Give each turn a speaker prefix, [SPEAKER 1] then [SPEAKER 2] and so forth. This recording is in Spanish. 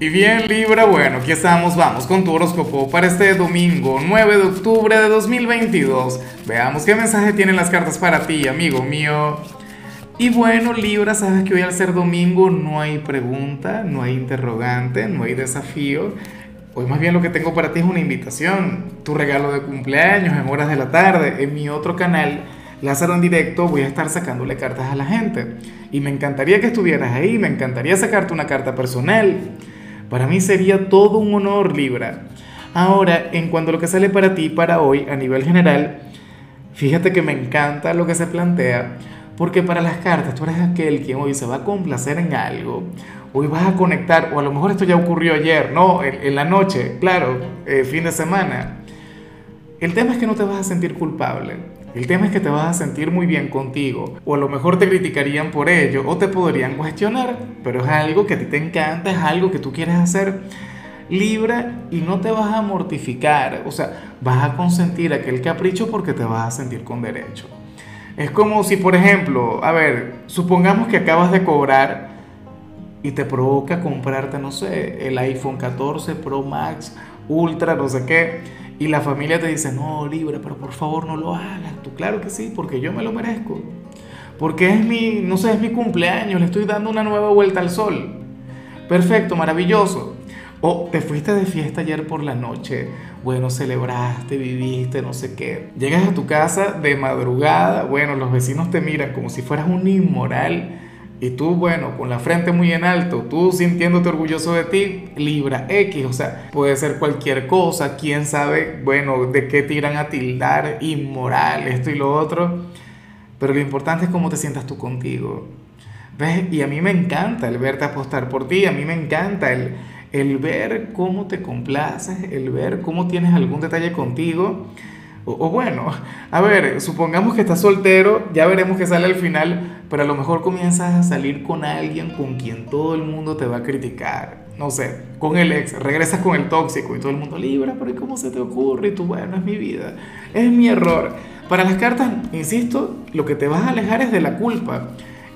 [SPEAKER 1] Y bien Libra, bueno, aquí estamos, vamos con tu horóscopo para este domingo 9 de octubre de 2022. Veamos qué mensaje tienen las cartas para ti, amigo mío. Y bueno Libra, sabes que hoy al ser domingo no hay pregunta, no hay interrogante, no hay desafío. Hoy más bien lo que tengo para ti es una invitación, tu regalo de cumpleaños en horas de la tarde en mi otro canal. Lázaro en directo voy a estar sacándole cartas a la gente. Y me encantaría que estuvieras ahí, me encantaría sacarte una carta personal. Para mí sería todo un honor, Libra. Ahora, en cuanto a lo que sale para ti para hoy a nivel general, fíjate que me encanta lo que se plantea, porque para las cartas tú eres aquel quien hoy se va a complacer en algo, hoy vas a conectar, o a lo mejor esto ya ocurrió ayer, no, en, la noche, claro, eh, fin de semana. El tema es que no te vas a sentir culpable. El tema es que te vas a sentir muy bien contigo, o a lo mejor te criticarían por ello, o te podrían cuestionar, pero es algo que a ti te encanta, es algo que tú quieres hacer. Libra y no te vas a mortificar, o sea, vas a consentir aquel capricho porque te vas a sentir con derecho. Es como si, por ejemplo, a ver, supongamos que acabas de cobrar y te provoca comprarte, no sé, el iPhone 14 Pro Max, Ultra, no sé qué y la familia te dice, no, libre, pero por favor no lo hagas. Tú, claro que sí, porque yo me lo merezco. Porque es mi, no sé, es mi cumpleaños, le estoy dando una nueva vuelta al sol. Perfecto, maravilloso. O te fuiste de fiesta ayer por la noche, bueno, celebraste, viviste, no sé qué. Llegas a tu casa de madrugada, bueno, los vecinos te miran como si fueras un inmoral y tú, bueno, con la frente muy en alto, tú sintiéndote orgulloso de ti, Libra X, o sea, puede ser cualquier cosa, quién sabe, bueno, de qué tiran a tildar, inmoral, esto y lo otro, pero lo importante es cómo te sientas tú contigo. ¿Ves? Y a mí me encanta el verte apostar por ti, a mí me encanta el, el ver cómo te complaces, el ver cómo tienes algún detalle contigo. O, bueno, a ver, supongamos que estás soltero, ya veremos qué sale al final, pero a lo mejor comienzas a salir con alguien con quien todo el mundo te va a criticar. No sé, con el ex, regresas con el tóxico y todo el mundo libra, pero ¿cómo se te ocurre? Y tú, bueno, es mi vida, es mi error. Para las cartas, insisto, lo que te vas a alejar es de la culpa